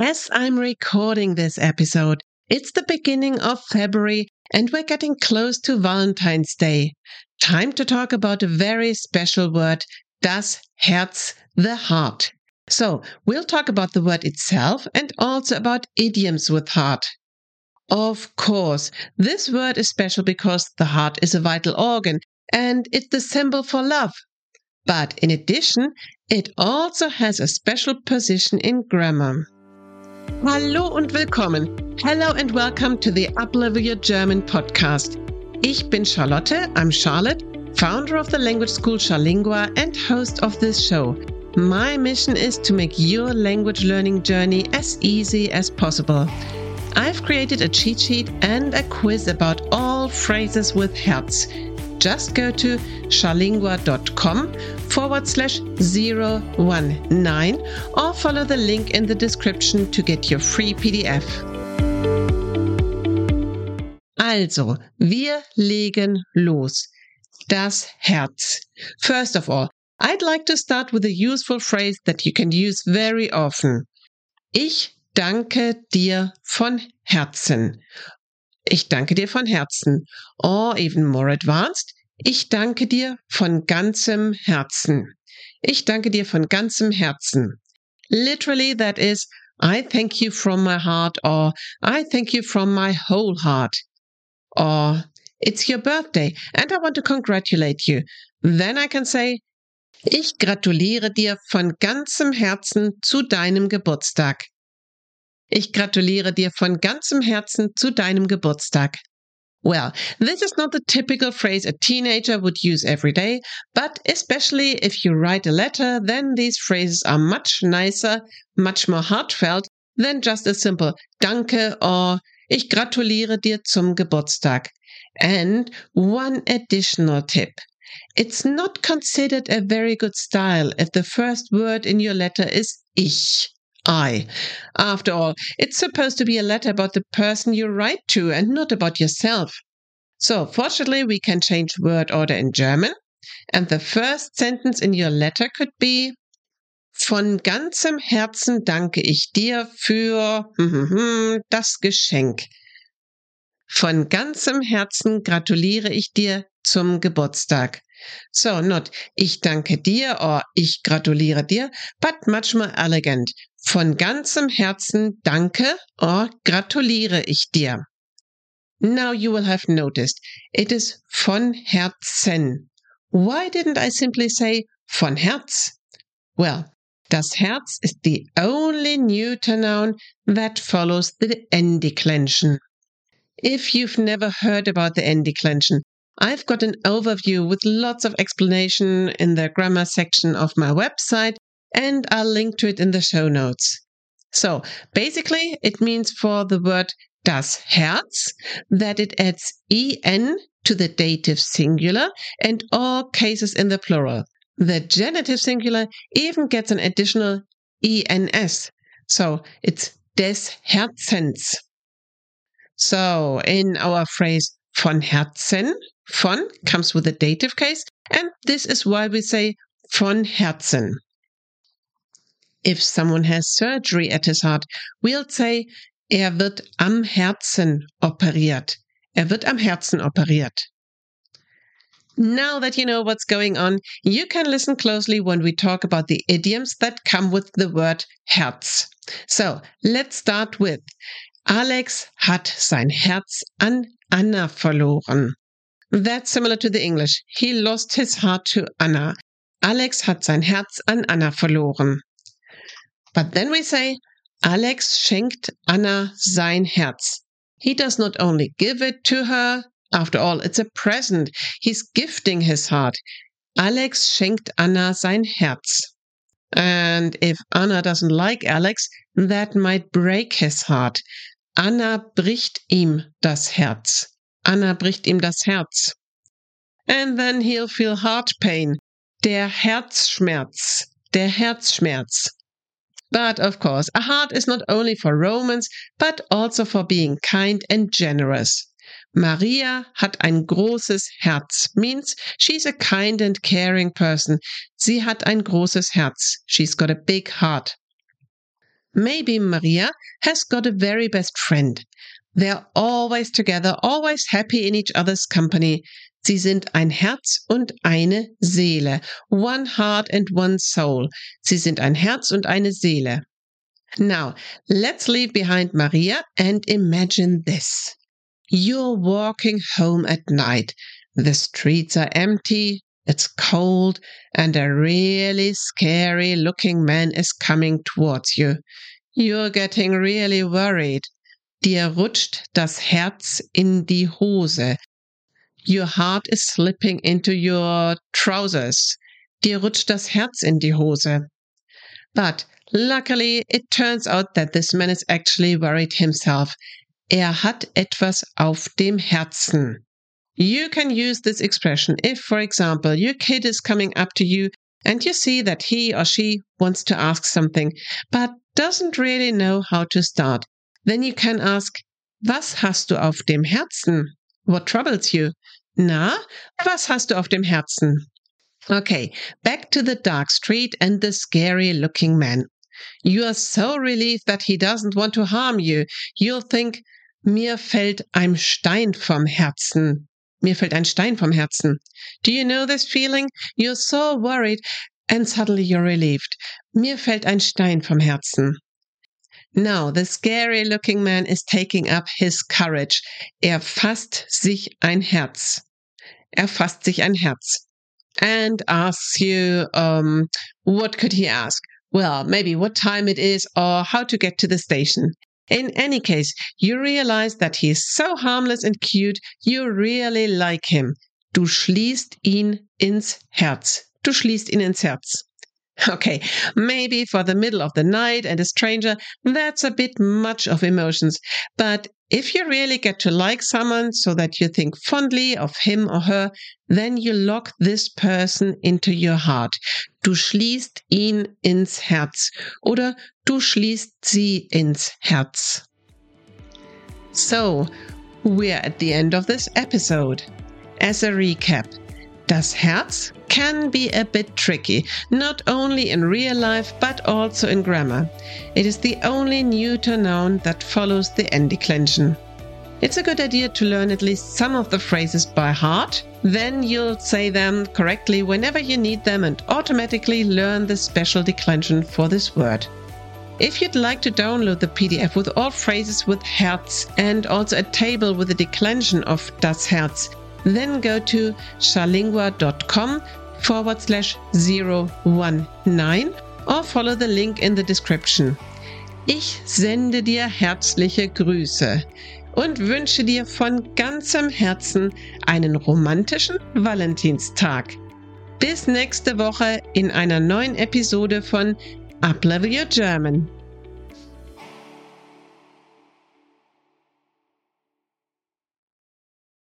As I'm recording this episode, it's the beginning of February and we're getting close to Valentine's Day. Time to talk about a very special word, das Herz, the heart. So, we'll talk about the word itself and also about idioms with heart. Of course, this word is special because the heart is a vital organ and it's the symbol for love. But in addition, it also has a special position in grammar. Hallo und willkommen. Hello and welcome to the Uplevel Your German podcast. Ich bin Charlotte. I'm Charlotte, founder of the language school Charlingua and host of this show. My mission is to make your language learning journey as easy as possible. I've created a cheat sheet and a quiz about all phrases with Herz just go to charlingua.com forward slash 019 or follow the link in the description to get your free PDF. Also, wir legen los. Das Herz. First of all, I'd like to start with a useful phrase that you can use very often. Ich danke dir von Herzen. Ich danke dir von Herzen. Or even more advanced, ich danke dir von ganzem Herzen. Ich danke dir von ganzem Herzen. Literally, that is, I thank you from my heart, or I thank you from my whole heart. Or, it's your birthday and I want to congratulate you. Then I can say, ich gratuliere dir von ganzem Herzen zu deinem Geburtstag. Ich gratuliere dir von ganzem Herzen zu deinem Geburtstag. Well, this is not the typical phrase a teenager would use every day, but especially if you write a letter, then these phrases are much nicer, much more heartfelt than just a simple Danke or Ich gratuliere dir zum Geburtstag. And one additional tip. It's not considered a very good style if the first word in your letter is Ich. I. After all, it's supposed to be a letter about the person you write to and not about yourself. So, fortunately, we can change word order in German. And the first sentence in your letter could be Von ganzem Herzen danke ich dir für hm, hm, hm, das Geschenk. Von ganzem Herzen gratuliere ich dir zum Geburtstag. So, not ich danke dir or ich gratuliere dir, but much more elegant. Von ganzem Herzen danke or gratuliere ich dir. Now you will have noticed it is von Herzen. Why didn't I simply say von Herz? Well, das Herz is the only neuter noun that follows the endeclension. If you've never heard about the endeclension, I've got an overview with lots of explanation in the grammar section of my website, and I'll link to it in the show notes. So basically, it means for the word das Herz that it adds en to the dative singular and all cases in the plural. The genitive singular even gets an additional ens. So it's des Herzens. So in our phrase von Herzen, Von comes with the dative case, and this is why we say von Herzen. If someone has surgery at his heart, we'll say er wird am Herzen operiert. Er wird am Herzen operiert. Now that you know what's going on, you can listen closely when we talk about the idioms that come with the word Herz. So let's start with Alex hat sein Herz an Anna verloren. That's similar to the English. He lost his heart to Anna. Alex hat sein Herz an Anna verloren. But then we say, Alex schenkt Anna sein Herz. He does not only give it to her, after all, it's a present. He's gifting his heart. Alex schenkt Anna sein Herz. And if Anna doesn't like Alex, that might break his heart. Anna bricht ihm das Herz. Anna bricht ihm das Herz. And then he'll feel heart pain. Der Herzschmerz. Der Herzschmerz. But of course, a heart is not only for romance, but also for being kind and generous. Maria hat ein großes Herz means she's a kind and caring person. Sie hat ein großes Herz. She's got a big heart. Maybe Maria has got a very best friend. They're always together, always happy in each other's company. Sie sind ein Herz und eine Seele. One heart and one soul. Sie sind ein Herz und eine Seele. Now, let's leave behind Maria and imagine this. You're walking home at night. The streets are empty, it's cold, and a really scary looking man is coming towards you. You're getting really worried. Dir rutscht das Herz in die Hose. Your heart is slipping into your trousers. Dir rutscht das Herz in die Hose. But luckily, it turns out that this man is actually worried himself. Er hat etwas auf dem Herzen. You can use this expression if, for example, your kid is coming up to you and you see that he or she wants to ask something, but doesn't really know how to start. Then you can ask, Was hast du auf dem Herzen? What troubles you? Na, was hast du auf dem Herzen? Okay, back to the dark street and the scary looking man. You are so relieved that he doesn't want to harm you. You'll think, mir fällt ein Stein vom Herzen. Mir fällt ein Stein vom Herzen. Do you know this feeling? You're so worried and suddenly you're relieved. Mir fällt ein Stein vom Herzen. Now, the scary looking man is taking up his courage. Er fasst sich ein Herz. Er fasst sich ein Herz. And asks you, um, what could he ask? Well, maybe what time it is or how to get to the station. In any case, you realize that he is so harmless and cute, you really like him. Du schließt ihn ins Herz. Du schließt ihn ins Herz. Okay, maybe for the middle of the night and a stranger, that's a bit much of emotions. But if you really get to like someone so that you think fondly of him or her, then you lock this person into your heart. Du schließt ihn ins Herz oder du schließt sie ins Herz. So, we're at the end of this episode. As a recap, Das Herz can be a bit tricky, not only in real life but also in grammar. It is the only neuter noun that follows the n-declension. It's a good idea to learn at least some of the phrases by heart. Then you'll say them correctly whenever you need them and automatically learn the special declension for this word. If you'd like to download the PDF with all phrases with Herz and also a table with the declension of das Herz, then go to charlingua.com forward slash 019 or follow the link in the description. Ich sende dir herzliche Grüße und wünsche dir von ganzem Herzen einen romantischen Valentinstag. Bis nächste Woche in einer neuen Episode von Uplevel Your German.